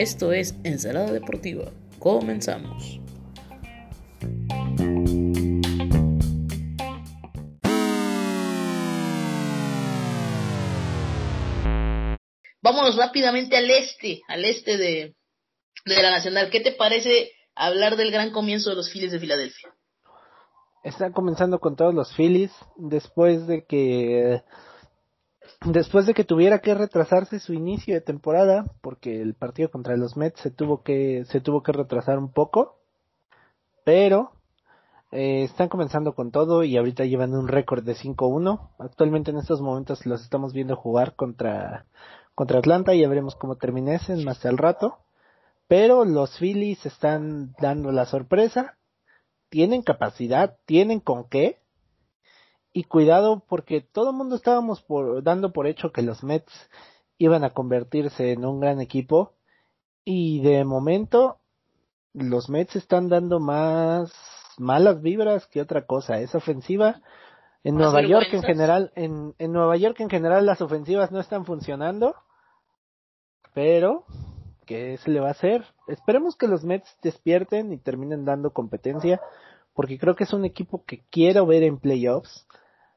Esto es Ensalada Deportiva. Comenzamos. Vámonos rápidamente al este, al este de, de la Nacional. ¿Qué te parece hablar del gran comienzo de los Phillies de Filadelfia? Están comenzando con todos los Phillies después de que después de que tuviera que retrasarse su inicio de temporada porque el partido contra los Mets se tuvo que se tuvo que retrasar un poco pero eh, están comenzando con todo y ahorita llevan un récord de 5-1 actualmente en estos momentos los estamos viendo jugar contra contra Atlanta y ya veremos cómo terminesen más al rato. Pero los Phillies están dando la sorpresa. Tienen capacidad tienen con qué y cuidado porque todo el mundo estábamos por, dando por hecho que los Mets iban a convertirse en un gran equipo y de momento los Mets están dando más malas vibras que otra cosa. Es ofensiva. En Nueva York en general, en, en Nueva York en general las ofensivas no están funcionando, pero ¿qué se le va a hacer? Esperemos que los Mets despierten y terminen dando competencia, porque creo que es un equipo que quiero ver en playoffs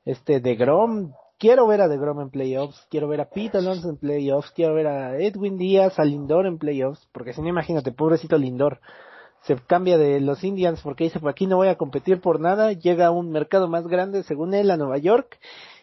este de Grom, quiero ver a de Grom en playoffs, quiero ver a Pete Alonso en playoffs, quiero ver a Edwin Díaz, a Lindor en playoffs, porque si no imagínate, pobrecito Lindor, se cambia de los Indians porque dice, pues aquí no voy a competir por nada, llega a un mercado más grande según él a Nueva York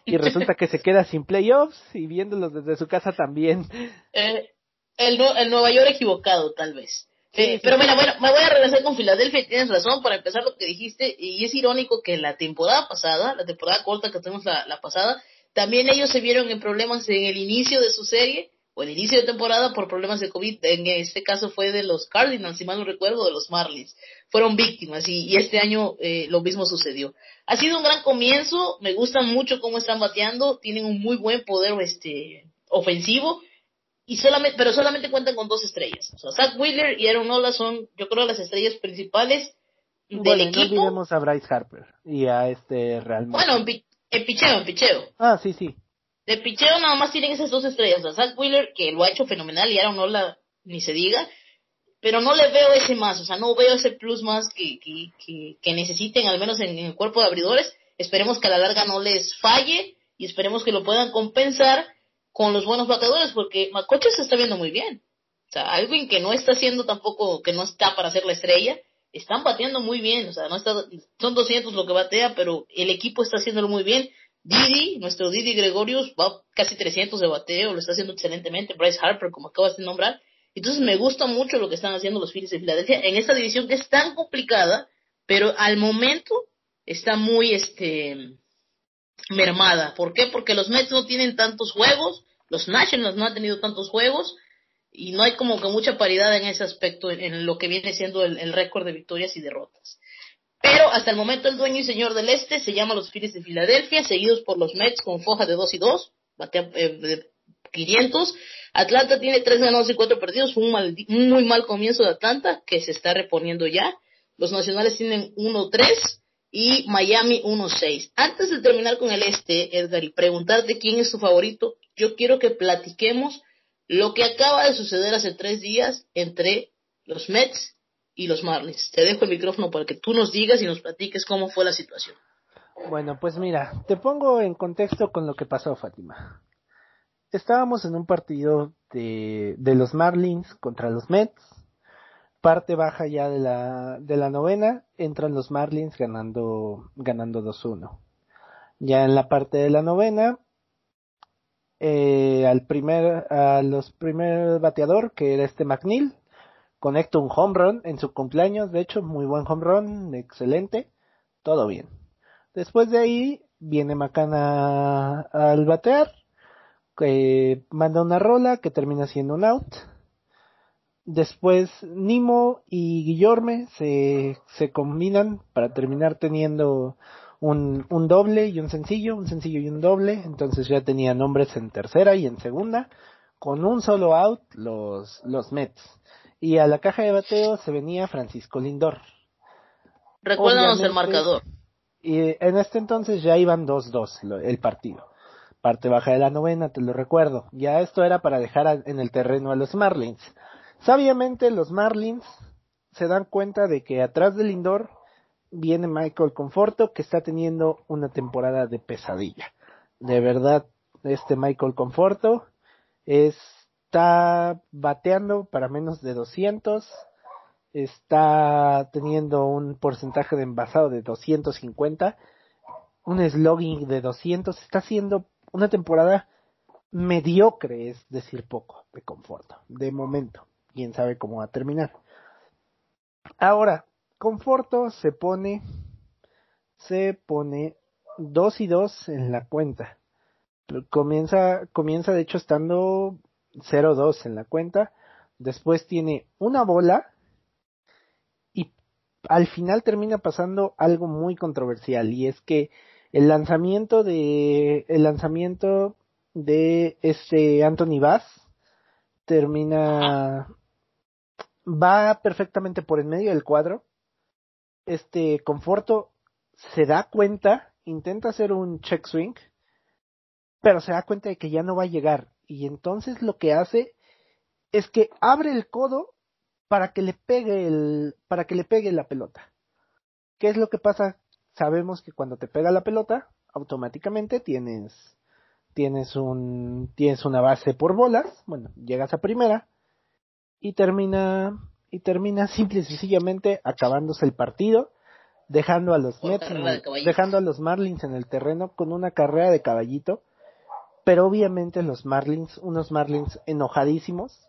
y resulta que se queda sin playoffs y viéndolos desde su casa también. Eh, el, el Nueva York equivocado tal vez. Sí, pero mira, bueno, me voy a regresar con Filadelfia, tienes razón, para empezar lo que dijiste, y es irónico que la temporada pasada, la temporada corta que tenemos la, la pasada, también ellos se vieron en problemas en el inicio de su serie, o el inicio de temporada por problemas de COVID, en este caso fue de los Cardinals, si mal no recuerdo, de los Marlins, fueron víctimas, y, y este año eh, lo mismo sucedió. Ha sido un gran comienzo, me gusta mucho cómo están bateando, tienen un muy buen poder este ofensivo, y solamente, pero solamente cuentan con dos estrellas. O sea, Zach Wheeler y Aaron Nola son, yo creo, las estrellas principales del equipo. No olvidemos a Bryce Harper y a este Real Bueno, en, picheo, en picheo. Ah, sí, sí. De picheo nada más tienen esas dos estrellas. O sea, Zach Wheeler, que lo ha hecho fenomenal, y Aaron Nola, ni se diga. Pero no le veo ese más, o sea, no veo ese plus más que, que, que, que necesiten, al menos en, en el cuerpo de abridores. Esperemos que a la larga no les falle y esperemos que lo puedan compensar con los buenos bateadores, porque Macoche se está viendo muy bien. O sea, alguien que no está haciendo tampoco, que no está para ser la estrella, están bateando muy bien. O sea, no está, son 200 lo que batea, pero el equipo está haciéndolo muy bien. Didi, nuestro Didi Gregorius, va casi 300 de bateo, lo está haciendo excelentemente. Bryce Harper, como acabas de nombrar. Entonces me gusta mucho lo que están haciendo los Phillies de Filadelfia en esta división que es tan complicada, pero al momento está muy, este, mermada. ¿Por qué? Porque los Mets no tienen tantos juegos, los Nationals no han tenido tantos juegos y no hay como que mucha paridad en ese aspecto, en, lo que viene siendo el, récord de victorias y derrotas. Pero hasta el momento el dueño y señor del este se llama los Phillies de Filadelfia, seguidos por los Mets con foja de 2 y 2, batea eh, de 500. Atlanta tiene 3 ganados y 4 perdidos, un, mal, un muy mal comienzo de Atlanta que se está reponiendo ya. Los Nacionales tienen 1-3 y Miami 1-6. Antes de terminar con el este, Edgar, y preguntarte quién es tu favorito, yo quiero que platiquemos lo que acaba de suceder hace tres días entre los Mets y los Marlins. Te dejo el micrófono para que tú nos digas y nos platiques cómo fue la situación. Bueno, pues mira, te pongo en contexto con lo que pasó, Fátima. Estábamos en un partido de, de los Marlins contra los Mets parte baja ya de la, de la novena, entran los Marlins ganando, ganando 2-1. Ya en la parte de la novena, eh, al primer, a los primer bateador, que era este McNeil, conecta un home run en su cumpleaños, de hecho, muy buen home run, excelente, todo bien. Después de ahí, viene Macana al batear, que manda una rola que termina siendo un out Después Nimo y Guillorme se, se combinan para terminar teniendo un, un doble y un sencillo, un sencillo y un doble, entonces ya tenía nombres en tercera y en segunda, con un solo out los, los Mets. Y a la caja de bateo se venía Francisco Lindor. Recuérdanos el marcador. Y en este entonces ya iban 2-2 el partido. parte baja de la novena, te lo recuerdo. Ya esto era para dejar en el terreno a los Marlins. Sabiamente los Marlins se dan cuenta de que atrás del Lindor viene Michael Conforto que está teniendo una temporada de pesadilla. De verdad, este Michael Conforto está bateando para menos de 200, está teniendo un porcentaje de envasado de 250, un slogging de 200, está haciendo una temporada mediocre, es decir, poco de Conforto, de momento. Quién sabe cómo va a terminar. Ahora, Conforto se pone, se pone 2 y 2 en la cuenta. Comienza, comienza de hecho estando 0-2 en la cuenta. Después tiene una bola y al final termina pasando algo muy controversial y es que el lanzamiento de el lanzamiento de este Anthony Bass termina va perfectamente por en medio del cuadro este Conforto se da cuenta, intenta hacer un check swing, pero se da cuenta de que ya no va a llegar. Y entonces lo que hace es que abre el codo para que le pegue el, para que le pegue la pelota. ¿Qué es lo que pasa? Sabemos que cuando te pega la pelota, automáticamente tienes, tienes un, tienes una base por bolas, bueno, llegas a primera y termina y termina simple y sencillamente acabándose el partido, dejando a los Mets, dejando a los Marlins en el terreno con una carrera de caballito, pero obviamente los Marlins, unos Marlins enojadísimos,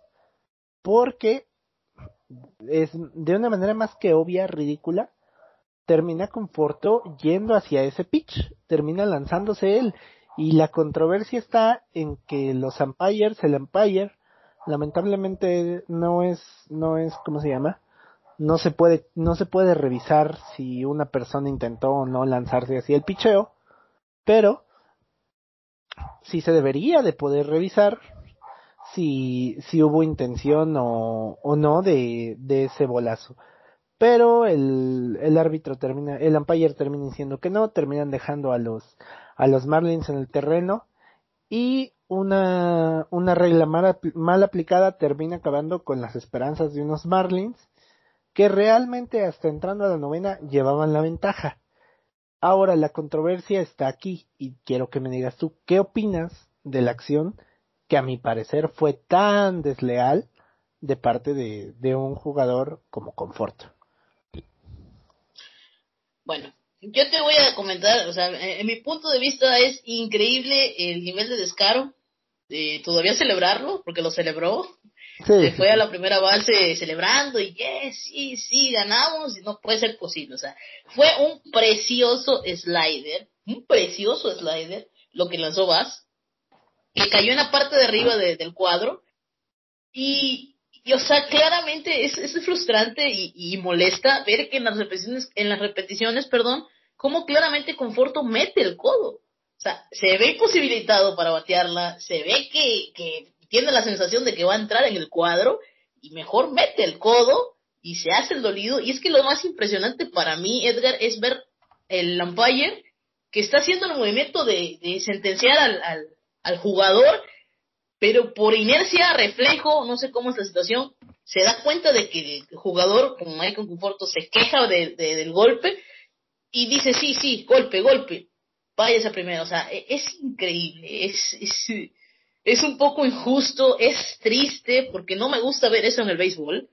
porque es de una manera más que obvia, ridícula, termina con Forto yendo hacia ese pitch, termina lanzándose él, y la controversia está en que los umpires, el umpire, lamentablemente no es, no es, ¿cómo se llama? No se puede, no se puede revisar si una persona intentó o no lanzarse hacia el picheo, pero sí se debería de poder revisar si, si hubo intención o, o no de, de ese bolazo. Pero el, el árbitro termina, el umpire termina diciendo que no, terminan dejando a los, a los Marlins en el terreno y una, una regla mal, mal aplicada termina acabando con las esperanzas de unos Marlins que realmente hasta entrando a la novena llevaban la ventaja. Ahora la controversia está aquí y quiero que me digas tú qué opinas de la acción que a mi parecer fue tan desleal de parte de, de un jugador como Conforto. Bueno, yo te voy a comentar, o sea, en mi punto de vista es increíble el nivel de descaro todavía celebrarlo, porque lo celebró. Se fue a la primera base celebrando y yes, sí, sí, ganamos y no puede ser posible. O sea, fue un precioso slider, un precioso slider lo que lanzó Bass, que cayó en la parte de arriba del cuadro y, y, o sea, claramente es, es frustrante y, y, molesta ver que en las repeticiones, en las repeticiones, perdón, cómo claramente Conforto mete el codo. O sea, se ve imposibilitado para batearla, se ve que, que tiene la sensación de que va a entrar en el cuadro y mejor mete el codo y se hace el dolido. Y es que lo más impresionante para mí, Edgar, es ver el umpire que está haciendo el movimiento de, de sentenciar al, al, jugador, pero por inercia, reflejo, no sé cómo es la situación, se da cuenta de que el jugador, como Michael Conforto, se queja de, del golpe y dice, sí, sí, golpe, golpe vaya esa primera, o sea, e, es, increíble, es, es, es un poco injusto, es triste, porque no me gusta ver eso en el béisbol.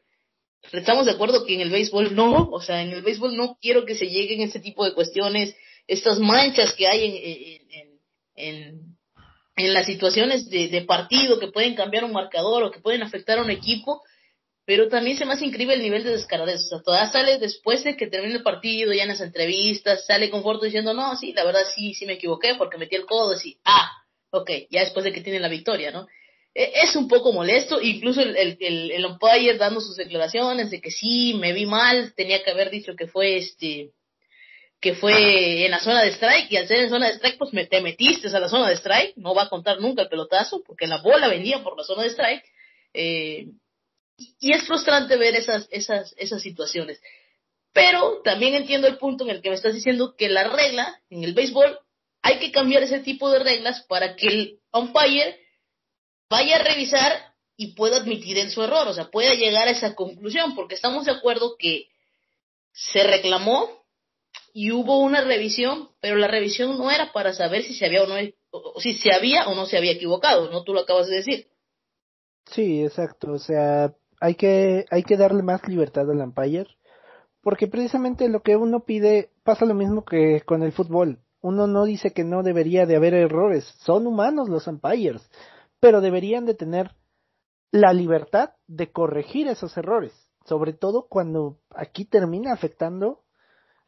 Estamos de acuerdo que en el béisbol no, o sea, en el béisbol no quiero que se lleguen ese tipo de cuestiones, estas manchas que hay en, en, en, las situaciones de, partido que pueden cambiar un marcador o que pueden afectar a un equipo, pero también se me hace increíble el nivel de descaradez. O sea, todavía sale después de que termine el partido, ya en las entrevistas, sale con Forto diciendo, no, sí, la verdad sí, sí me equivoqué porque metí el codo, y ah, ok, ya después de que tiene la victoria, ¿no? E, es un poco molesto, incluso el, el, el, el, umpire dando sus declaraciones de que sí, me vi mal, tenía que haber dicho que fue este, que fue en la zona de strike, y al ser en zona de strike, pues me, te metiste a la zona de strike, no va a contar nunca el pelotazo, porque la bola venía por la zona de strike, eh, y es frustrante ver esas, esas, esas situaciones. Pero también entiendo el punto en el que me estás diciendo que la regla en el béisbol hay que cambiar ese tipo de reglas para que el umpire vaya a revisar y pueda admitir en su error, o sea, pueda llegar a esa conclusión, porque estamos de acuerdo que se reclamó y hubo una revisión, pero la revisión no era para saber si se había o no si se había o no se había equivocado, no tú lo acabas de decir. Sí, exacto, o sea, hay que hay que darle más libertad al umpire porque precisamente lo que uno pide pasa lo mismo que con el fútbol. Uno no dice que no debería de haber errores, son humanos los umpires, pero deberían de tener la libertad de corregir esos errores, sobre todo cuando aquí termina afectando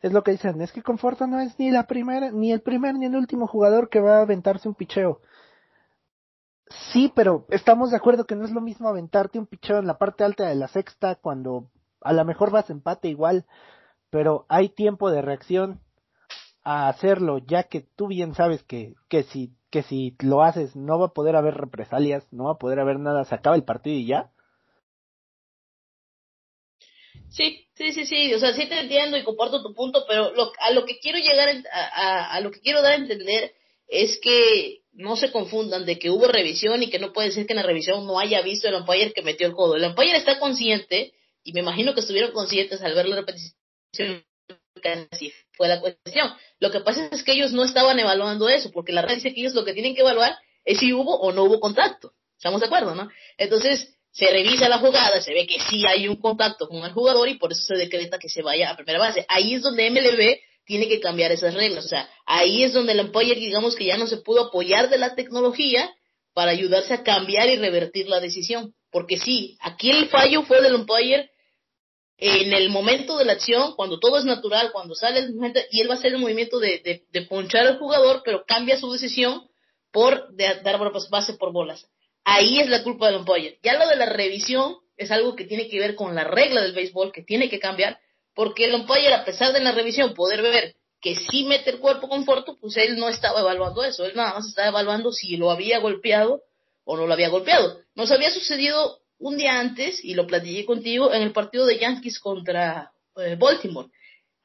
es lo que dicen, es que Conforto no es ni la primera, ni el primer ni el último jugador que va a aventarse un picheo. Sí, pero estamos de acuerdo que no es lo mismo aventarte un picheo en la parte alta de la sexta cuando a lo mejor vas empate igual, pero hay tiempo de reacción a hacerlo, ya que tú bien sabes que, que si, que si lo haces no va a poder haber represalias, no va a poder haber nada, se acaba el partido y ya. Sí, sí, sí, sí, o sea, sí te entiendo y comparto tu punto, pero lo, a lo que quiero llegar a, a, lo que quiero dar a entender es que no se confundan de que hubo revisión y que no puede ser que en la revisión no haya visto el umpire que metió el codo. El umpire está consciente y me imagino que estuvieron conscientes al ver la repetición así fue la cuestión. Lo que pasa es que ellos no estaban evaluando eso, porque la red dice que ellos lo que tienen que evaluar es si hubo o no hubo contacto. ¿Estamos de acuerdo, no? Entonces, se revisa la jugada, se ve que sí hay un contacto con el jugador y por eso se decreta que se vaya a primera base. Ahí es donde MLB tiene que cambiar esas reglas. O sea, ahí es donde el umpire, digamos que ya no se pudo apoyar de la tecnología para ayudarse a cambiar y revertir la decisión. Porque sí, aquí el fallo fue del umpire en el momento de la acción, cuando todo es natural, cuando sale el momento, y él va a hacer el movimiento de, de, ponchar al jugador, pero cambia su decisión por dar base por bolas. Ahí es la culpa del umpire. Ya lo de la revisión es algo que tiene que ver con la regla del béisbol, que tiene que cambiar, porque el umpire, a pesar de la revisión, poder ver que sí mete el cuerpo con Forto, pues él no estaba evaluando eso, él nada más estaba evaluando si lo había golpeado o no lo había golpeado. Nos había sucedido un día antes, y lo platiqué contigo, en el partido de Yankees contra eh, Baltimore.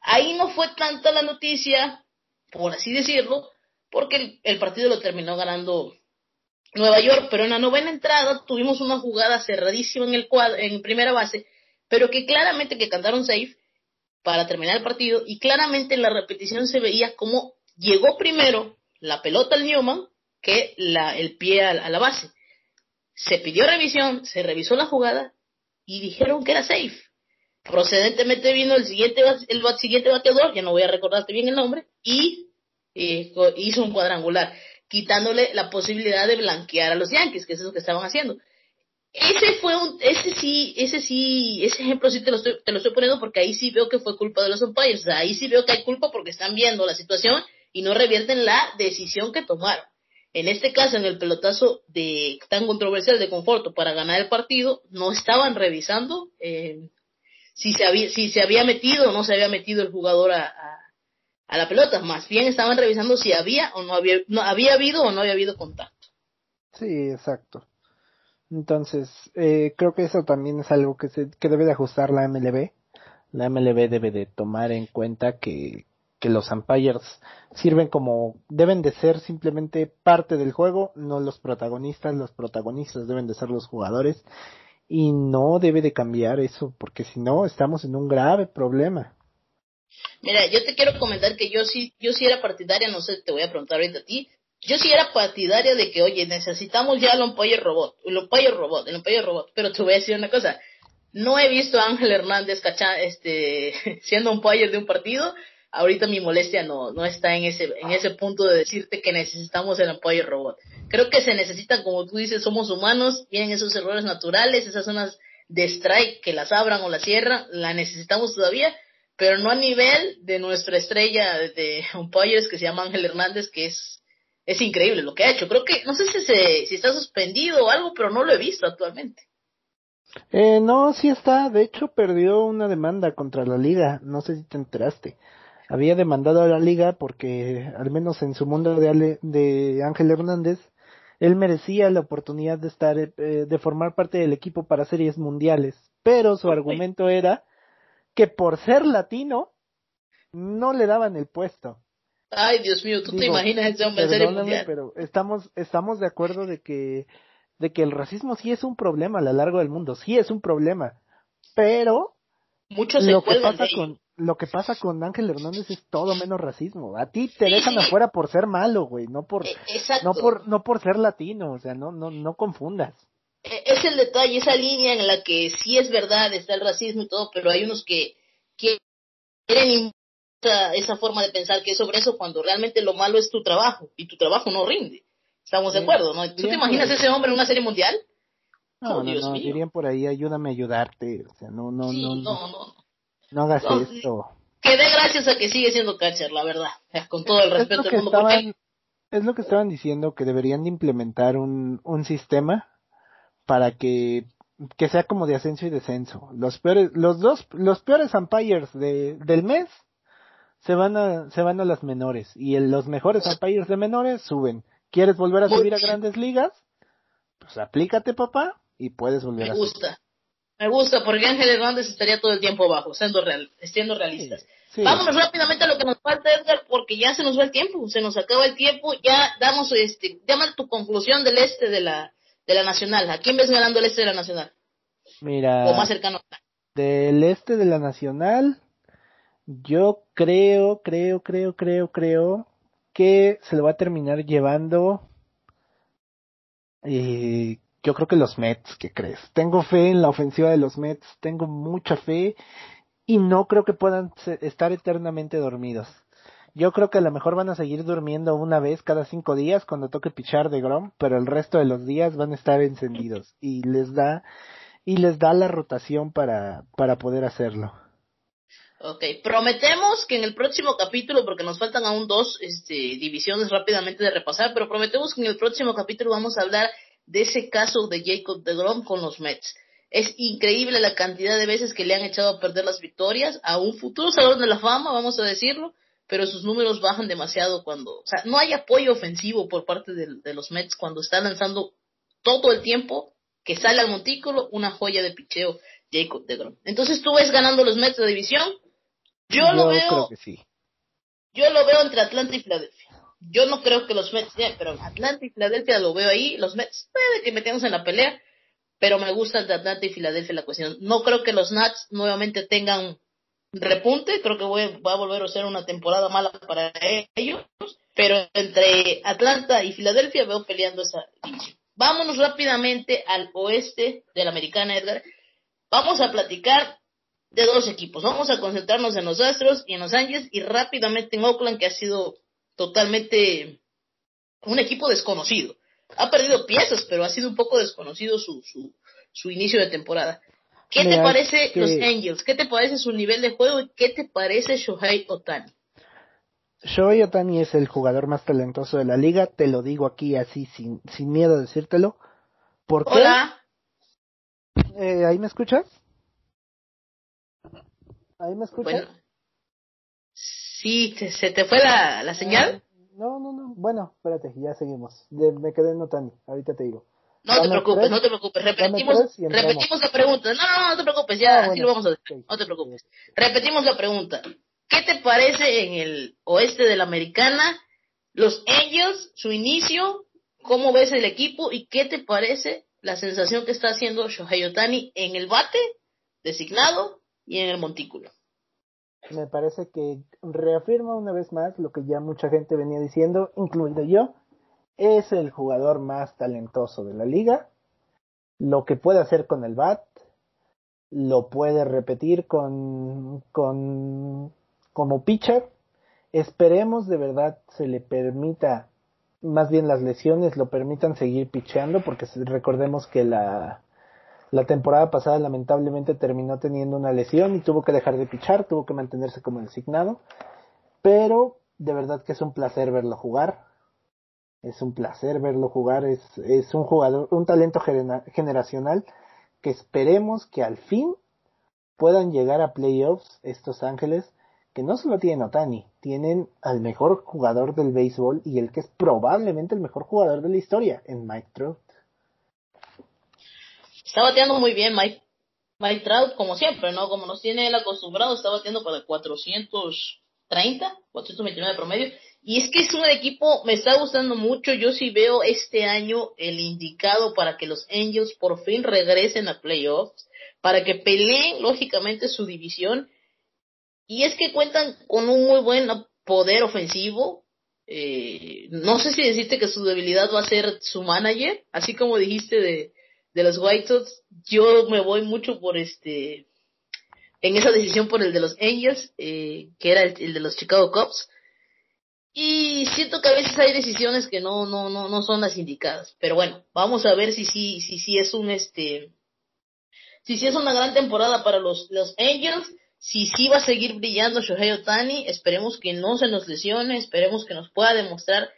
Ahí no fue tanta la noticia, por así decirlo, porque el partido lo terminó ganando Nueva York, pero en la novena entrada tuvimos una jugada cerradísima en el cuadro, en primera base, pero que claramente que cantaron safe para terminar el partido y claramente en la repetición se veía como llegó primero la pelota al Newman que la, el pie a, la base. Se pidió revisión, se revisó la jugada y dijeron que era safe. Procedentemente vino el siguiente, el siguiente bateador, ya no voy a recordarte bien el nombre, y eh, hizo un cuadrangular quitándole la posibilidad de blanquear a los Yankees, que es lo que estaban haciendo. Ese fue un, ese sí, ese sí, ese ejemplo sí te lo estoy, te lo estoy poniendo porque ahí sí veo que fue culpa de los umpires, ahí sí veo que hay culpa porque están viendo la situación y no revierten la decisión que tomaron. En este caso, en el pelotazo de tan controversial de Conforto para ganar el partido, no estaban revisando eh, si se había, si se había metido o no se había metido el jugador a, a la pelota, más bien estaban revisando si había o no había, no había habido o no había habido contacto. Sí, exacto. Entonces, eh, creo que eso también es algo que, se, que debe de ajustar la MLB. La MLB debe de tomar en cuenta que, que los umpires sirven como, deben de ser simplemente parte del juego, no los protagonistas, los protagonistas deben de ser los jugadores y no debe de cambiar eso, porque si no estamos en un grave problema. Mira, yo te quiero comentar que yo sí, yo sí era partidaria, no sé, te voy a preguntar ahorita a ti. Yo sí era partidaria de que, oye, necesitamos ya el umpire robot, el umpire robot, el umpire robot. Pero te voy a decir una cosa, no he visto a Ángel Hernández cacha, este, siendo umpire de un partido. Ahorita mi molestia no, no está en ese, en ese punto de decirte que necesitamos el umpire robot. Creo que se necesita, como tú dices, somos humanos, tienen esos errores naturales, esas zonas de strike que las abran o las cierran, la necesitamos todavía pero no a nivel de nuestra estrella de umpires que se llama Ángel Hernández, que es, es increíble lo que ha hecho. Creo que, no sé si, se, si está suspendido o algo, pero no lo he visto actualmente. Eh, no, sí está. De hecho, perdió una demanda contra la liga. No sé si te enteraste. Había demandado a la liga porque, al menos en su mundo de, de Ángel Hernández, él merecía la oportunidad de estar, eh, de formar parte del equipo para series mundiales. Pero su argumento era que por ser latino no le daban el puesto. Ay, Dios mío, tú te imaginas ese hombre serie mundial. pero estamos, estamos de acuerdo de que, de que el racismo sí es un problema a lo largo del mundo, sí es un problema, pero Muchos lo que pasa con lo que pasa con Ángel Hernández es todo menos racismo. A ti te dejan afuera por ser malo, güey, no por E- no por no por ser latino, o sea, no no no confundas. E- Es el detalle, esa línea en la que sí es verdad, está el racismo y todo, pero hay unos que quieren esa, esa forma de pensar que es sobre eso cuando realmente lo malo es tu trabajo y tu trabajo no rinde. Estamos de acuerdo, ¿no? ¿Tú te imaginas ese hombre en una serie mundial? No, Oh, no, Dios no, mío. dirían por ahí, ayúdame a ayudarte, o sea, no no sí, no, no, no, no. no hagas No, esto. Que dé gracias a que sigue siendo catcher, la verdad. Con todo el Es respeto del mundo. porque- estaban es lo que estaban diciendo que deberían de implementar un un sistema para que que sea como de ascenso y descenso. Los peores los dos los peores umpires de del mes se van a se van a las menores y el- los mejores umpires de menores suben. ¿Quieres volver a subir a grandes ligas? Pues aplícate, papá, y puedes volver Me a subir. gusta. Me gusta, porque Ángel Hernández estaría todo el tiempo abajo, siendo, real, siendo realistas. Sí. Vámonos rápidamente a lo que nos falta, Edgar, porque ya se nos va el tiempo, se nos acaba el tiempo, ya damos, este, llama tu conclusión del este de la, de la Nacional. ¿A quién ves ganando el este de la Nacional? Mira, O más cercano. del este de la Nacional, yo creo, creo, creo, creo, creo que se lo va a terminar llevando. eh, yo creo que los Mets, ¿qué crees? Tengo fe en la ofensiva de los Mets, tengo mucha fe y no creo que puedan estar eternamente dormidos. Yo creo que a lo mejor van a seguir durmiendo una vez cada cinco días cuando toque pichar de Grom, pero el resto de los días van a estar encendidos y les da y les da la rotación para para poder hacerlo. Ok, prometemos que en el próximo capítulo, porque nos faltan aún dos este, divisiones rápidamente de repasar, pero prometemos que en el próximo capítulo vamos a hablar de ese caso de Jacob de Grom con los Mets. Es increíble la cantidad de veces que le han echado a perder las victorias a un futuro salón de la fama, vamos a decirlo, pero sus números bajan demasiado cuando, o sea, no hay apoyo ofensivo por parte de, los Mets cuando está lanzando todo el tiempo que sale al montículo una joya de picheo Jacob de Grom. Entonces tú ves ganando los Mets de división, yo, lo veo, creo que sí. yo lo veo entre Atlanta y Filadelfia. Yo no creo que los Mets, pero Atlanta y Filadelfia lo veo ahí. Los Mets puede que metamos en la pelea, pero me gusta de Atlanta y Filadelfia la cuestión. No creo que los Nats nuevamente tengan repunte. Creo que voy- va a volver a ser una temporada mala para ellos. Pero entre Atlanta y Filadelfia veo peleando esa. Vámonos rápidamente al oeste de la americana, Edgar. Vamos a platicar de dos equipos. Vamos a concentrarnos en los Astros y en los Ángeles y rápidamente en Oakland, que ha sido totalmente un equipo desconocido. Ha perdido piezas, pero ha sido un poco desconocido su, su, su inicio de temporada. ¿Qué te parece que- los Angels? ¿Qué te parece su nivel de juego? ¿Y qué te parece Shohei Otani? Shohei Otani es el jugador más talentoso de la liga, te lo digo aquí así sin, sin miedo a decírtelo. ¿Por qué? Hola. Eh, ¿Ahí me escuchas? ¿Ahí me escuchas? Bueno. Sí, te- se te fue la, la señal. No, no, no. Bueno, espérate, ya seguimos. De- me quedé en Otani, ahorita te digo. No te preocupes, tres. no te preocupes. Repetimos, repetimos la pregunta. No, no, no te preocupes, ya Ah, así lo vamos a hacer. Ok. No te preocupes. Repetimos la pregunta. ¿Qué te parece en el oeste de la americana? Los Angels, su inicio, ¿cómo ves el equipo? ¿Y qué te parece la sensación que está haciendo Shohei Otani en el bate, designado, y en el montículo? Me parece que reafirma una vez más lo que ya mucha gente venía diciendo, incluido yo. Es el jugador más talentoso de la liga. Lo que puede hacer con el bat, lo puede repetir con, con como pitcher. Esperemos de verdad se le permita, más bien las lesiones lo permitan seguir picheando, porque recordemos que la, la temporada pasada lamentablemente terminó teniendo una lesión y tuvo que dejar de pichar, tuvo que mantenerse como designado. Pero de verdad que es un placer verlo jugar. Es un placer verlo jugar. Es, es un jugador, un talento genera- generacional que esperemos que al fin puedan llegar a playoffs estos Ángeles que no solo tienen Otani, tienen al mejor jugador del béisbol y el que es probablemente el mejor jugador de la historia en Mike Trout. Está bateando muy bien Mike, Mike Trout, como siempre, ¿no? Como nos tiene él acostumbrado, está bateando para 400 430, 429 de promedio. Y es que es un equipo, me está gustando mucho. Yo sí veo este año el indicado para que los Angels por fin regresen a playoffs, para que peleen lógicamente su división. Y es que cuentan con un muy buen poder ofensivo. Eh, no sé si decirte que su debilidad va a ser su manager, así como dijiste de, de los White Sox, yo me voy mucho por este, en esa decisión por el de los Angels, eh, que era el, de los Chicago Cubs. Y siento que a veces hay decisiones que no, no, no, no son las indicadas. Pero bueno, vamos a ver si sí, si, si, es un este, si es una gran temporada para los, los Angels, si sí va a seguir brillando Shohei Otani, esperemos que no se nos lesione, esperemos que nos pueda demostrar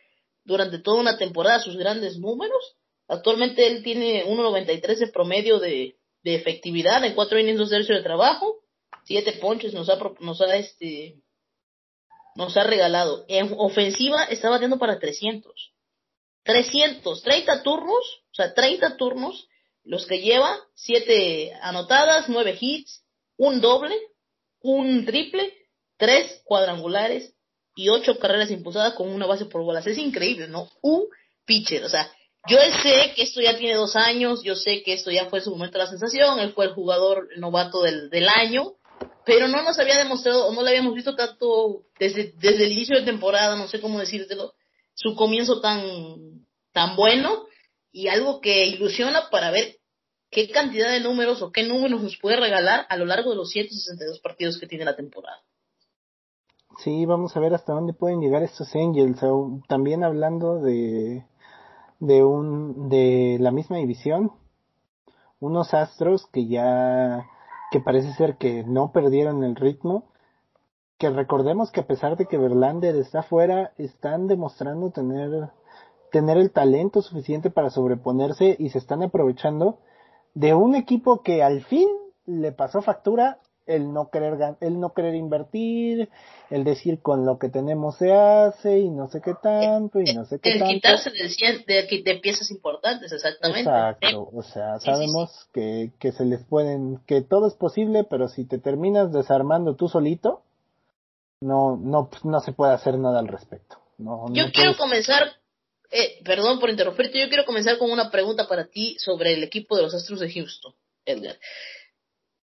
durante toda una temporada sus grandes números Actualmente él tiene 1.93 de promedio de, efectividad en cuatro innings, dos tercios de trabajo, siete ponches nos ha, nos ha este, nos ha regalado. En ofensiva está batiendo para 300. 300, 30 turnos, o sea, 30 turnos, los que lleva, siete anotadas, nueve hits, un doble, un triple, tres cuadrangulares y ocho carreras impulsadas con una base por bolas. Es increíble, ¿no? Un pitcher, o sea, yo sé que esto ya tiene dos años, yo sé que esto ya fue su momento de la sensación, él fue el jugador novato del, del año, pero no nos había demostrado, o no le habíamos visto tanto desde, desde el inicio de temporada, no sé cómo decírtelo, su comienzo tan, tan bueno y algo que ilusiona para ver qué cantidad de números o qué números nos puede regalar a lo largo de los 162 partidos que tiene la temporada. Sí, vamos a ver hasta dónde pueden llegar estos Angels. También hablando de, de un de la misma división unos Astros que ya que parece ser que no perdieron el ritmo que recordemos que a pesar de que Verlander está fuera están demostrando tener tener el talento suficiente para sobreponerse y se están aprovechando de un equipo que al fin le pasó factura el no querer el no querer invertir, el decir con lo que tenemos se hace y no sé qué tanto y no sé qué el tanto. quitarse de, de, piezas importantes, exactamente. Exacto, o sea, sabemos Que, que se les pueden, que todo es posible, pero si te terminas desarmando tú solito, no, no, no se puede hacer nada al respecto. No, yo quiero comenzar, eh, perdón por interrumpirte, yo quiero comenzar con una pregunta para ti sobre el equipo de los Astros de Houston, Edgar.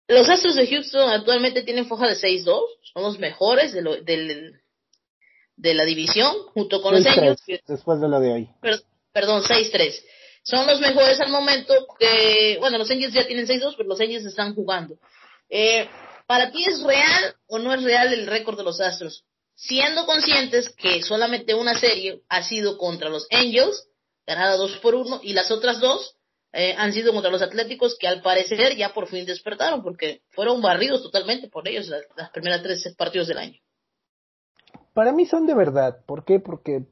Los Astros de Houston actualmente tienen foja de 6-2, son los mejores de, lo, del, de la división, junto con los Angels. Después de lo de hoy. perdón, 6-3. Son los mejores al momento que, bueno, los Angels ya tienen 6-2, pero los Angels están jugando. Eh, ¿Para ti es real o no es real el récord de los Astros? Siendo conscientes que solamente una serie ha sido contra los Angels, ganada 2 por 1, y las otras dos eh, han sido contra los Atléticos que al parecer ya por fin despertaron porque fueron barridos totalmente por ellos las, primeras tres partidos del año. Para mí son de verdad. ¿Por qué? Porque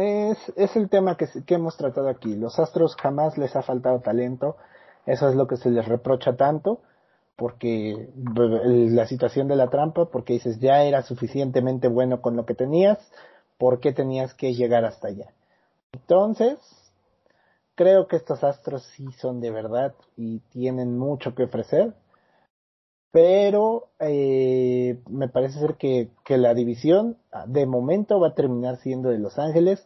es, es el tema que, que hemos tratado aquí. Los Astros jamás les ha faltado talento. Eso es lo que se les reprocha tanto porque la situación de la trampa, porque dices ya era suficientemente bueno con lo que tenías, ¿por qué tenías que llegar hasta allá? Entonces, creo que estos astros sí son de verdad y tienen mucho que ofrecer. Pero eh, me parece ser que, la división de momento va a terminar siendo de Los Ángeles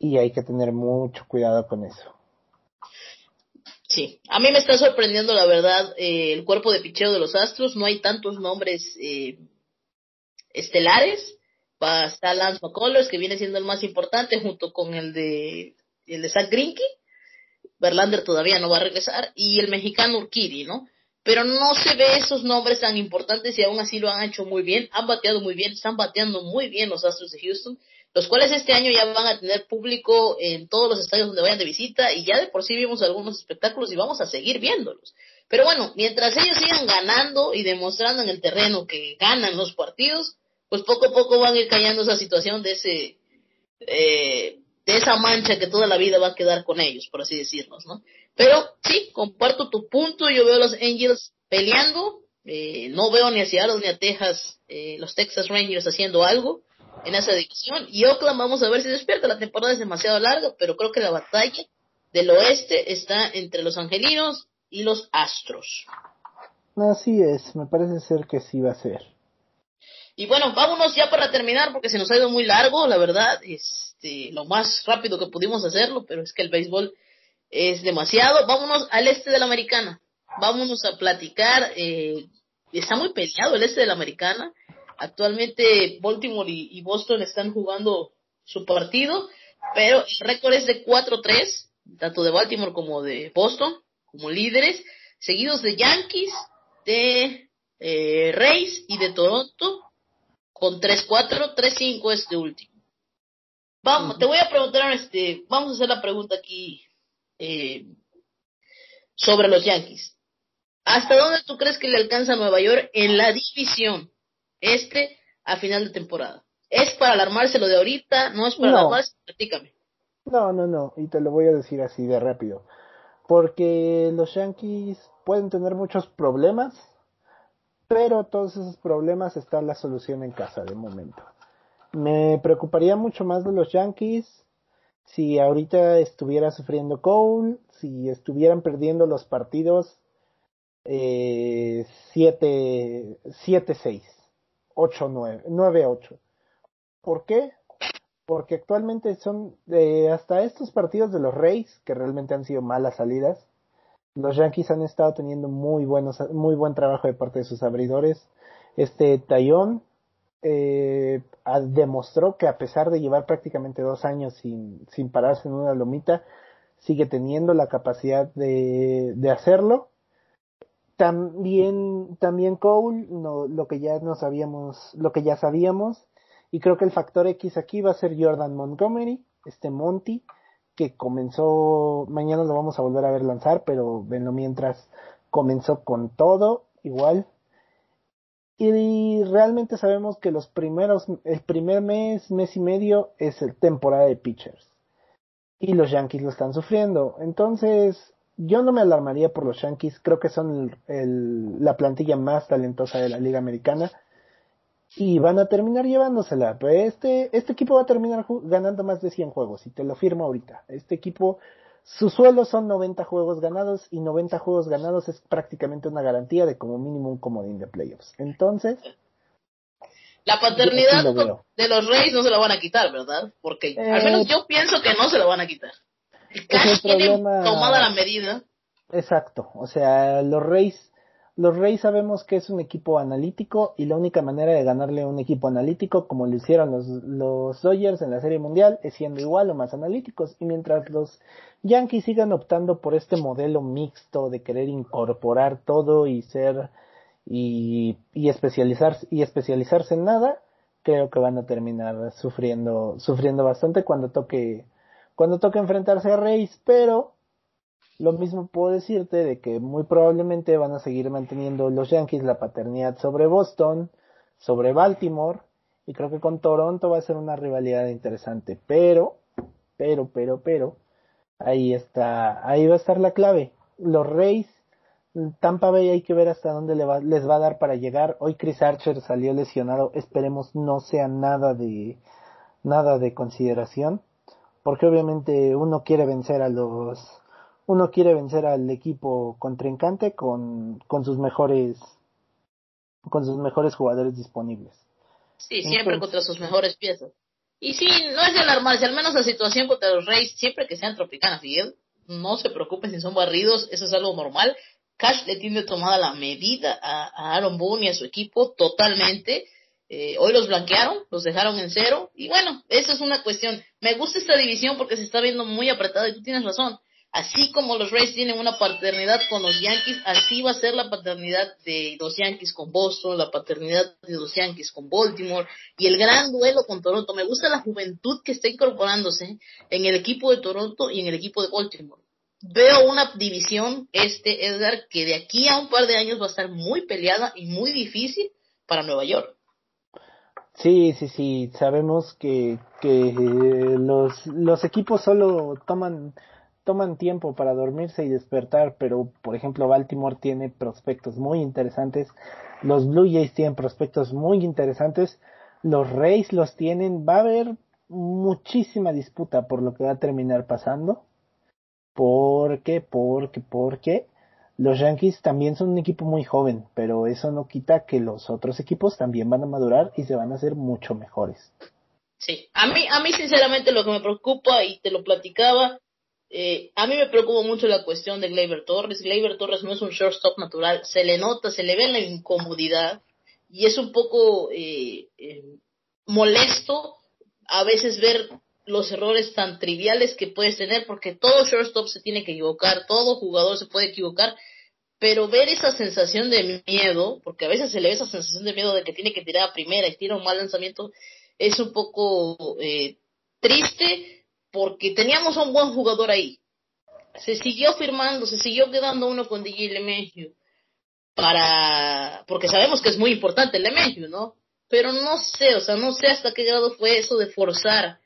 y hay que tener mucho cuidado con eso. Sí, a mí me está sorprendiendo la verdad eh, el cuerpo de picheo de los Astros. No hay tantos nombres eh, estelares. Está Lance McCullers, que viene siendo el más importante, junto con el de el de Zach Greinke, Verlander todavía no va a regresar, y el mexicano Urquidi, ¿no? Pero no se ve esos nombres tan importantes y aún así lo han hecho muy bien, han bateado muy bien, están bateando muy bien los Astros de Houston, los cuales este año ya van a tener público en todos los estadios donde vayan de visita y ya de por sí vimos algunos espectáculos y vamos a seguir viéndolos. Pero bueno, mientras ellos sigan ganando y demostrando en el terreno que ganan los partidos, pues poco a poco van a ir callando esa situación de ese eh, de esa mancha que toda la vida va a quedar con ellos, por así decirlo, ¿no? Pero sí, comparto tu punto, yo veo a los Angels peleando, eh, no veo ni a Seattle ni a Texas, eh, los Texas Rangers haciendo algo en esa división, y Oakland vamos a ver si despierta, la temporada es demasiado larga, pero creo que la batalla del oeste está entre los angelinos y los astros. Así es, me parece ser que sí va a ser. Y bueno, vámonos ya para terminar porque se nos ha ido muy largo, la verdad, este, lo más rápido que pudimos hacerlo, pero es que el béisbol es demasiado. Vámonos al este de la americana. Vámonos a platicar. Eh, está muy peleado el este de la americana. Actualmente Baltimore y, Boston están jugando su partido, pero el récord es de 4-3, tanto de Baltimore como de Boston, como líderes, seguidos de Yankees, de eh, Rays y de Toronto, con 3-4, 3-5 este último. Vamos, te voy a preguntar, este, vamos a hacer la pregunta aquí eh, sobre los Yankees. ¿Hasta dónde tú crees que le alcanza a Nueva York en la división? este a final de temporada. ¿Es para alarmarse lo de ahorita? ¿No es para no. alarmarse? Platícame. No, no, no, y te lo voy a decir así de rápido. Porque los Yankees pueden tener muchos problemas, pero todos esos problemas están la solución en casa de momento. Me preocuparía mucho más de los Yankees si ahorita estuviera sufriendo Cole, si estuvieran perdiendo los partidos 7-6. Eh, 8-9, 9-8. ¿Por qué? Porque actualmente son eh, hasta estos partidos de los Rays, que realmente han sido malas salidas, los Yankees han estado teniendo muy buenos, muy buen trabajo de parte de sus abridores. Este Tayón eh, demostró que a pesar de llevar prácticamente dos años sin, sin pararse en una lomita, sigue teniendo la capacidad de, de hacerlo también, también Cole, no, lo que ya no sabíamos, lo que ya sabíamos, y creo que el factor X aquí va a ser Jordan Montgomery, este Monty, que comenzó, mañana lo vamos a volver a ver lanzar, pero venlo mientras comenzó con todo, igual. Y realmente sabemos que los primeros, el primer mes, mes y medio es temporada de pitchers. Y los Yankees lo están sufriendo. Entonces, yo no me alarmaría por los Yankees, creo que son el, la plantilla más talentosa de la Liga Americana y van a terminar llevándosela. Este, este equipo va a terminar ganando más de 100 juegos y te lo firmo ahorita. Este equipo, su suelo son 90 juegos ganados y 90 juegos ganados es prácticamente una garantía de como mínimo un comodín de playoffs. Entonces... La paternidad de los Reyes no se la van a quitar, ¿verdad? Porque al menos eh, yo pienso que no se la van a quitar es problema... tomada la medida. Exacto, o sea, los Reyes, los Reyes sabemos que es un equipo analítico y la única manera de ganarle a un equipo analítico, como lo hicieron los, los Dodgers en la Serie Mundial, es siendo igual o más analíticos. Y mientras los Yankees sigan optando por este modelo mixto de querer incorporar todo y ser y, y especializarse y especializarse en nada, creo que van a terminar sufriendo sufriendo bastante cuando toque cuando toca enfrentarse a Reyes, pero lo mismo puedo decirte de que muy probablemente van a seguir manteniendo los Yankees la paternidad sobre Boston, sobre Baltimore, y creo que con Toronto va a ser una rivalidad interesante, pero, pero, pero, pero, ahí está, ahí va a estar la clave. Los Reyes, Tampa Bay hay que ver hasta dónde les va a dar para llegar. Hoy Chris Archer salió lesionado, esperemos no sea nada de, nada de consideración porque obviamente uno quiere vencer a los uno quiere vencer al equipo contrincante con, con sus mejores con sus mejores jugadores disponibles. Sí, siempre contra sus mejores piezas. Y sí, no es de alarmarse, al menos la situación contra los Reyes, siempre que sean Tropicana Field, no se preocupen si son barridos, eso es algo normal. Cash le tiene tomada la medida a, a Aaron Boone y a su equipo totalmente. Eh, hoy los blanquearon, los dejaron en cero. Y bueno, eso es una cuestión. Me gusta esta división porque se está viendo muy apretada y tú tienes razón. Así como los Rays tienen una paternidad con los Yankees, así va a ser la paternidad de los Yankees con Boston, la paternidad de los Yankees con Baltimore y el gran duelo con Toronto. Me gusta la juventud que está incorporándose en el equipo de Toronto y en el equipo de Baltimore. Veo una división, este Edgar, que de aquí a un par de años va a estar muy peleada y muy difícil para Nueva York. Sí, sí, sí, sabemos que, que los, los equipos solo toman, toman tiempo para dormirse y despertar, pero por ejemplo Baltimore tiene prospectos muy interesantes, los Blue Jays tienen prospectos muy interesantes, los Rays los tienen, va a haber muchísima disputa por lo que va a terminar pasando. ¿Por qué? Porque, porque los Yankees también son un equipo muy joven, pero eso no quita que los otros equipos también van a madurar y se van a hacer mucho mejores. Sí, a mí, a mí sinceramente lo que me preocupa, y te lo platicaba, eh, a mí me preocupa mucho la cuestión de Gleyber Torres. Gleyber Torres no es un shortstop natural, se le nota, se le ve la incomodidad y es un poco eh, eh, molesto a veces ver los errores tan triviales que puedes tener, porque todo shortstop se tiene que equivocar, todo jugador se puede equivocar, pero ver esa sensación de miedo, porque a veces se le ve esa sensación de miedo de que tiene que tirar a primera y tira un mal lanzamiento, es un poco eh, triste porque teníamos un buen jugador ahí. Se siguió firmando, se siguió quedando uno con DJ LeMahieu para, porque sabemos que es muy importante el LeMahieu, ¿no? Pero no sé, o sea, no sé hasta qué grado fue eso de forzar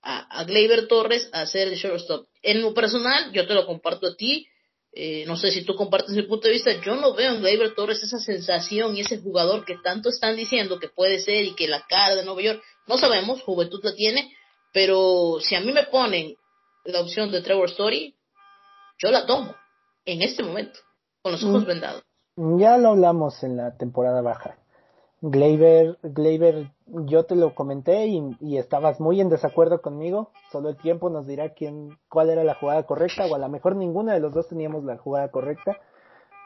a, a Gleyber Torres a hacer el shortstop. En lo personal, yo te lo comparto a ti, eh, no sé si tú compartes mi punto de vista, yo no veo en Gleyber Torres esa sensación y ese jugador que tanto están diciendo que puede ser y que la cara de Nueva York, no sabemos, juventud la tiene, pero si a mí me ponen la opción de Trevor Story, yo la tomo en este momento, con los ojos mm. vendados. Ya lo hablamos en la temporada baja. Gleyber, Gleyber, yo te lo comenté y, estabas muy en desacuerdo conmigo. Solo el tiempo nos dirá quién, cuál era la jugada correcta, o a lo mejor ninguna de los dos teníamos la jugada correcta.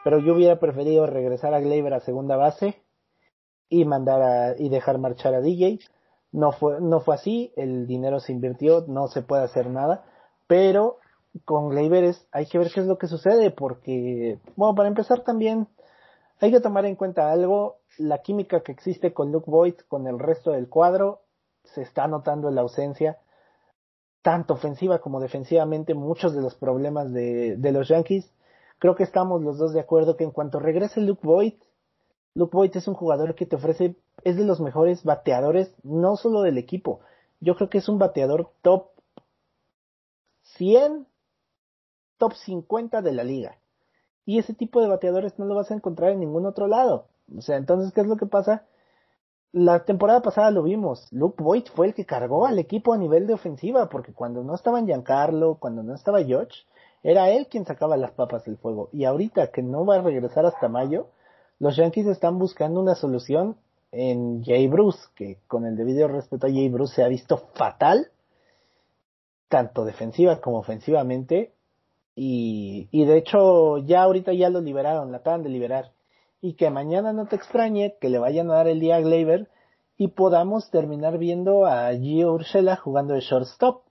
Pero yo hubiera preferido regresar a Gleyber a segunda base y mandar a, y dejar marchar a DJ. No fue, no fue así, el dinero se invirtió, no se puede hacer nada. Pero con Gleyber hay que ver qué es lo que sucede, porque, bueno, para empezar también, hay que tomar en cuenta algo, la química que existe con Luke Boyd, con el resto del cuadro, se está notando la ausencia, tanto ofensiva como defensivamente, muchos de los problemas de, de los Yankees. Creo que estamos los dos de acuerdo que en cuanto regrese Luke Boyd, Luke Boyd es un jugador que te ofrece, es de los mejores bateadores, no solo del equipo. Yo creo que es un bateador top 100, top 50 de la liga. Y ese tipo de bateadores no lo vas a encontrar en ningún otro lado. O sea, entonces, ¿qué es lo que pasa? La temporada pasada lo vimos. Luke Boyd fue el que cargó al equipo a nivel de ofensiva, porque cuando no estaba Giancarlo, cuando no estaba George, era él quien sacaba las papas del fuego. Y ahorita que no va a regresar hasta mayo, los Yankees están buscando una solución en Jay Bruce, que con el debido respeto a Jay Bruce se ha visto fatal, tanto defensiva como ofensivamente, y, de hecho, ya ahorita ya lo liberaron, la acaban de liberar. Y que mañana no te extrañe que le vayan a dar el día a Gleyber y podamos terminar viendo a Gio Urshela jugando de shortstop.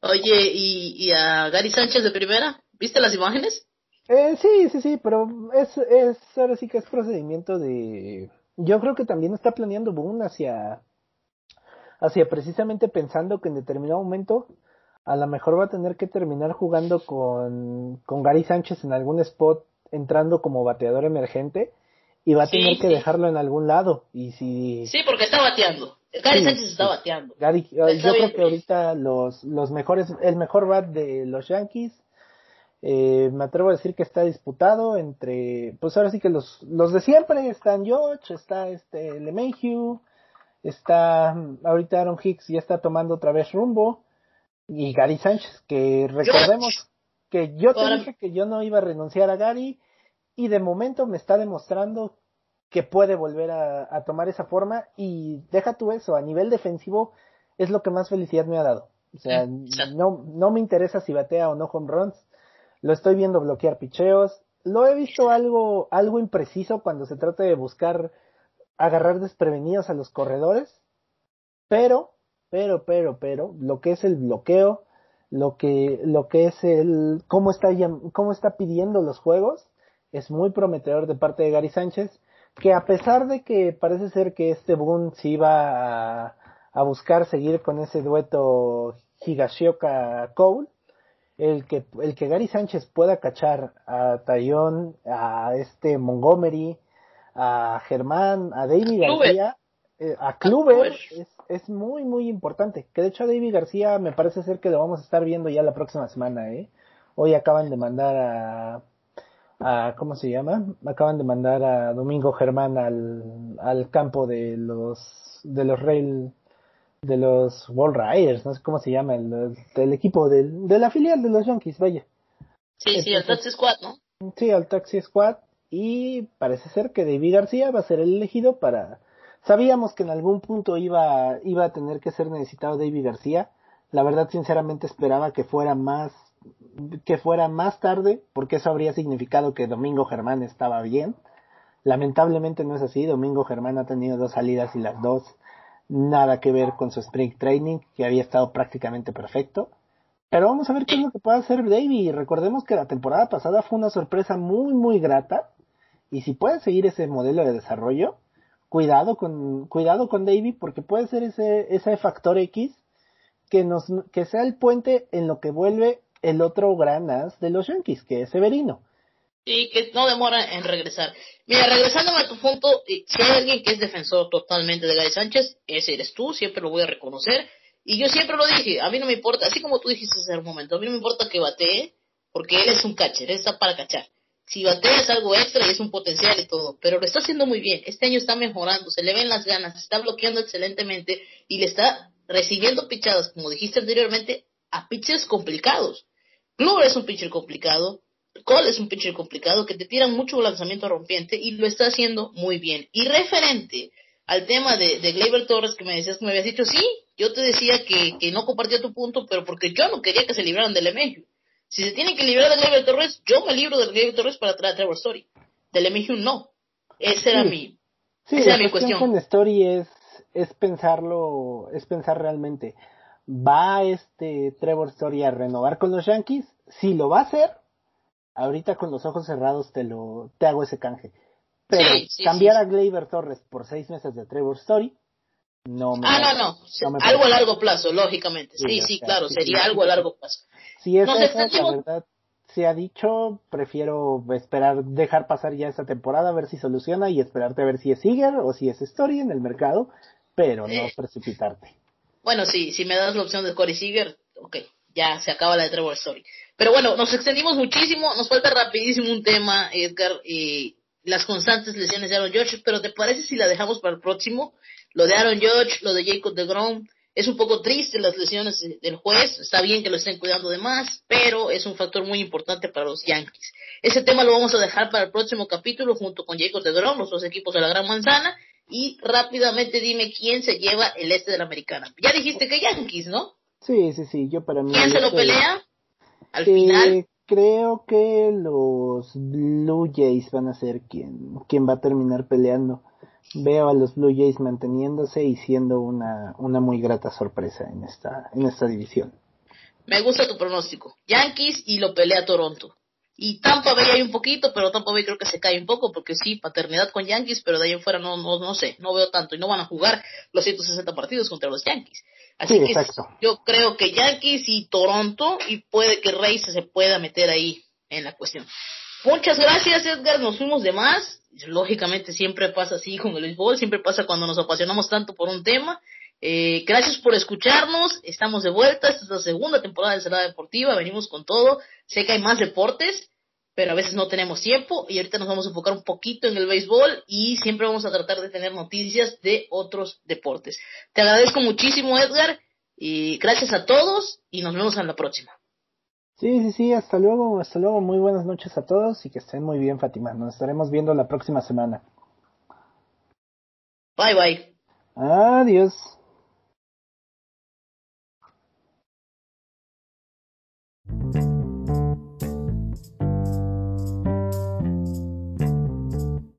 Oye, ¿y, ¿y a Gary Sánchez de primera? ¿Viste las imágenes? Eh, sí, sí, sí, pero es, es, ahora sí que es procedimiento de... Yo creo que también está planeando Boone hacia, hacia precisamente pensando que en determinado momento a lo mejor va a tener que terminar jugando con, con Gary Sánchez en algún spot, entrando como bateador emergente, y va a tener que dejarlo en algún lado. Y si... Sí, porque está bateando. Gary Sánchez está bateando. Gary, yo creo que ahorita los, los mejores, el mejor bat de los Yankees, eh, me atrevo a decir que está disputado entre, pues ahora sí que los, los de siempre, están George, está este LeMahieu, está ahorita Aaron Hicks ya está tomando otra vez rumbo, y Gary Sánchez, que recordemos que yo te dije que yo no iba a renunciar a Gary y de momento me está demostrando que puede volver a, tomar esa forma y deja tú eso, a nivel defensivo es lo que más felicidad me ha dado. O sea, no, no me interesa si batea o no home runs, lo estoy viendo bloquear picheos, lo he visto algo, algo impreciso cuando se trata de buscar agarrar desprevenidos a los corredores, pero pero, pero, pero, lo que es el bloqueo, lo que, lo que es el, cómo está, cómo está pidiendo los juegos, es muy prometedor de parte de Gary Sánchez, que a pesar de que parece ser que este Boone se iba a, a buscar seguir con ese dueto Higashioka Cole, el que, el que Gary Sánchez pueda cachar a Tayón, a este Montgomery, a Germán, a David García, eh, a Kluber, es, es muy, muy importante. Que de hecho a David García me parece ser que lo vamos a estar viendo ya la próxima semana, ¿eh? Hoy acaban de mandar a, a ¿cómo se llama? Acaban de mandar a Domingo Germán al, al campo de los, de los Rail, de los World Riders, no sé cómo se llama, el, del equipo del, de la filial de los Yankees, vaya. Sí, sí, el Taxi Squad, ¿no? Sí, al Taxi Squad. Y parece ser que David García va a ser el elegido para... Sabíamos que en algún punto iba, iba a tener que ser necesitado David García. La verdad, sinceramente, esperaba que fuera más, que fuera más tarde, porque eso habría significado que Domingo Germán estaba bien. Lamentablemente no es así. Domingo Germán ha tenido dos salidas y las dos nada que ver con su spring training, que había estado prácticamente perfecto. Pero vamos a ver qué es lo que puede hacer Davy. Recordemos que la temporada pasada fue una sorpresa muy, muy grata. Y si puede seguir ese modelo de desarrollo, cuidado con, cuidado con porque puede ser ese, ese factor X que nos, que sea el puente en lo que vuelve el otro gran as de los Yankees, que es Severino. Y que no demora en regresar. Mira, regresándome a tu punto, si hay alguien que es defensor totalmente de Gary Sánchez, ese eres tú, siempre lo voy a reconocer y yo siempre lo dije, a mí no me importa, así como tú dijiste hace un momento, a mí no me importa que batee, porque él es un catcher, él está para cachar. Si batea es algo extra y es un potencial y todo, pero lo está haciendo muy bien. Este año está mejorando, se le ven las ganas, está bloqueando excelentemente y le está recibiendo pichadas, como dijiste anteriormente, a pitchers complicados. Kluber es un pitcher complicado, Cole es un pitcher complicado que te tiran mucho lanzamiento rompiente y lo está haciendo muy bien. Y referente al tema de, de Gleyber Torres que me decías que me habías dicho, sí, yo te decía que, que no compartía tu punto, pero porque yo no quería que se libraran del Lemegio. Si se tienen que librar de Gleyber Torres, yo me libro de Gleyber Torres para traer a Trevor Story. Del Lemegio no. Esa era mi, sí, esa era mi cuestión. con Story es, es pensarlo, es pensar realmente. ¿Va este Trevor Story a renovar con los Yankees? Si lo va a hacer, ahorita con los ojos cerrados te lo, te hago ese canje. Pero cambiar a Gleyber Torres por seis meses de Trevor Story, no me Ah, no, no. algo a largo plazo, lógicamente. Sí, sí, claro, sería algo a largo plazo. Si es eso, la verdad, se ha dicho, prefiero esperar, dejar pasar ya esta temporada, a ver si soluciona y esperarte a ver si es Seager o si es Story en el mercado, pero no eh. precipitarte. Bueno, sí, si me das la opción de Corey Seager, ok, ya se acaba la de Trevor Story. Pero bueno, nos extendimos muchísimo, nos falta rapidísimo un tema, Edgar, y las constantes lesiones de Aaron George, pero ¿te parece si la dejamos para el próximo? Lo de Aaron George, lo de Jacob de Grom, es un poco triste las lesiones del juez, está bien que lo estén cuidando de más, pero es un factor muy importante para los Yankees. Ese tema lo vamos a dejar para el próximo capítulo junto con Jacob de Grom, los dos equipos de la Gran Manzana, y rápidamente dime quién se lleva el este de la Americana. Ya dijiste que Yankees, ¿no? Sí, sí, sí, yo para mí. ¿Quién se lo pelea? Al final creo que los Blue Jays van a ser quien, quien va a terminar peleando. Veo a los Blue Jays manteniéndose y siendo una, una muy grata sorpresa en esta, en esta división. Me gusta tu pronóstico. Yankees y lo pelea Toronto. Y Tampa Bay hay un poquito, pero Tampa Bay creo que se cae un poco, porque sí, paternidad con Yankees, pero de ahí en fuera no, no, no sé, no veo tanto. Y no van a jugar los 160 partidos contra los Yankees. Así que yo creo que Yankees y Toronto, y puede que Reyes se pueda meter ahí en la cuestión. Muchas gracias, Edgar. Nos fuimos de más. Lógicamente siempre pasa así con el béisbol, siempre pasa cuando nos apasionamos tanto por un tema. Eh, gracias por escucharnos. Estamos de vuelta. Esta es la segunda temporada de Celada Deportiva. Venimos con todo. Sé que hay más deportes, pero a veces no tenemos tiempo y ahorita nos vamos a enfocar un poquito en el béisbol y siempre vamos a tratar de tener noticias de otros deportes. Te agradezco muchísimo, Edgar, y gracias a todos y nos vemos en la próxima. Sí, sí, sí, hasta luego, hasta luego, muy buenas noches a todos y que estén muy bien, Fátima. Nos estaremos viendo la próxima semana. Bye, bye. Adiós.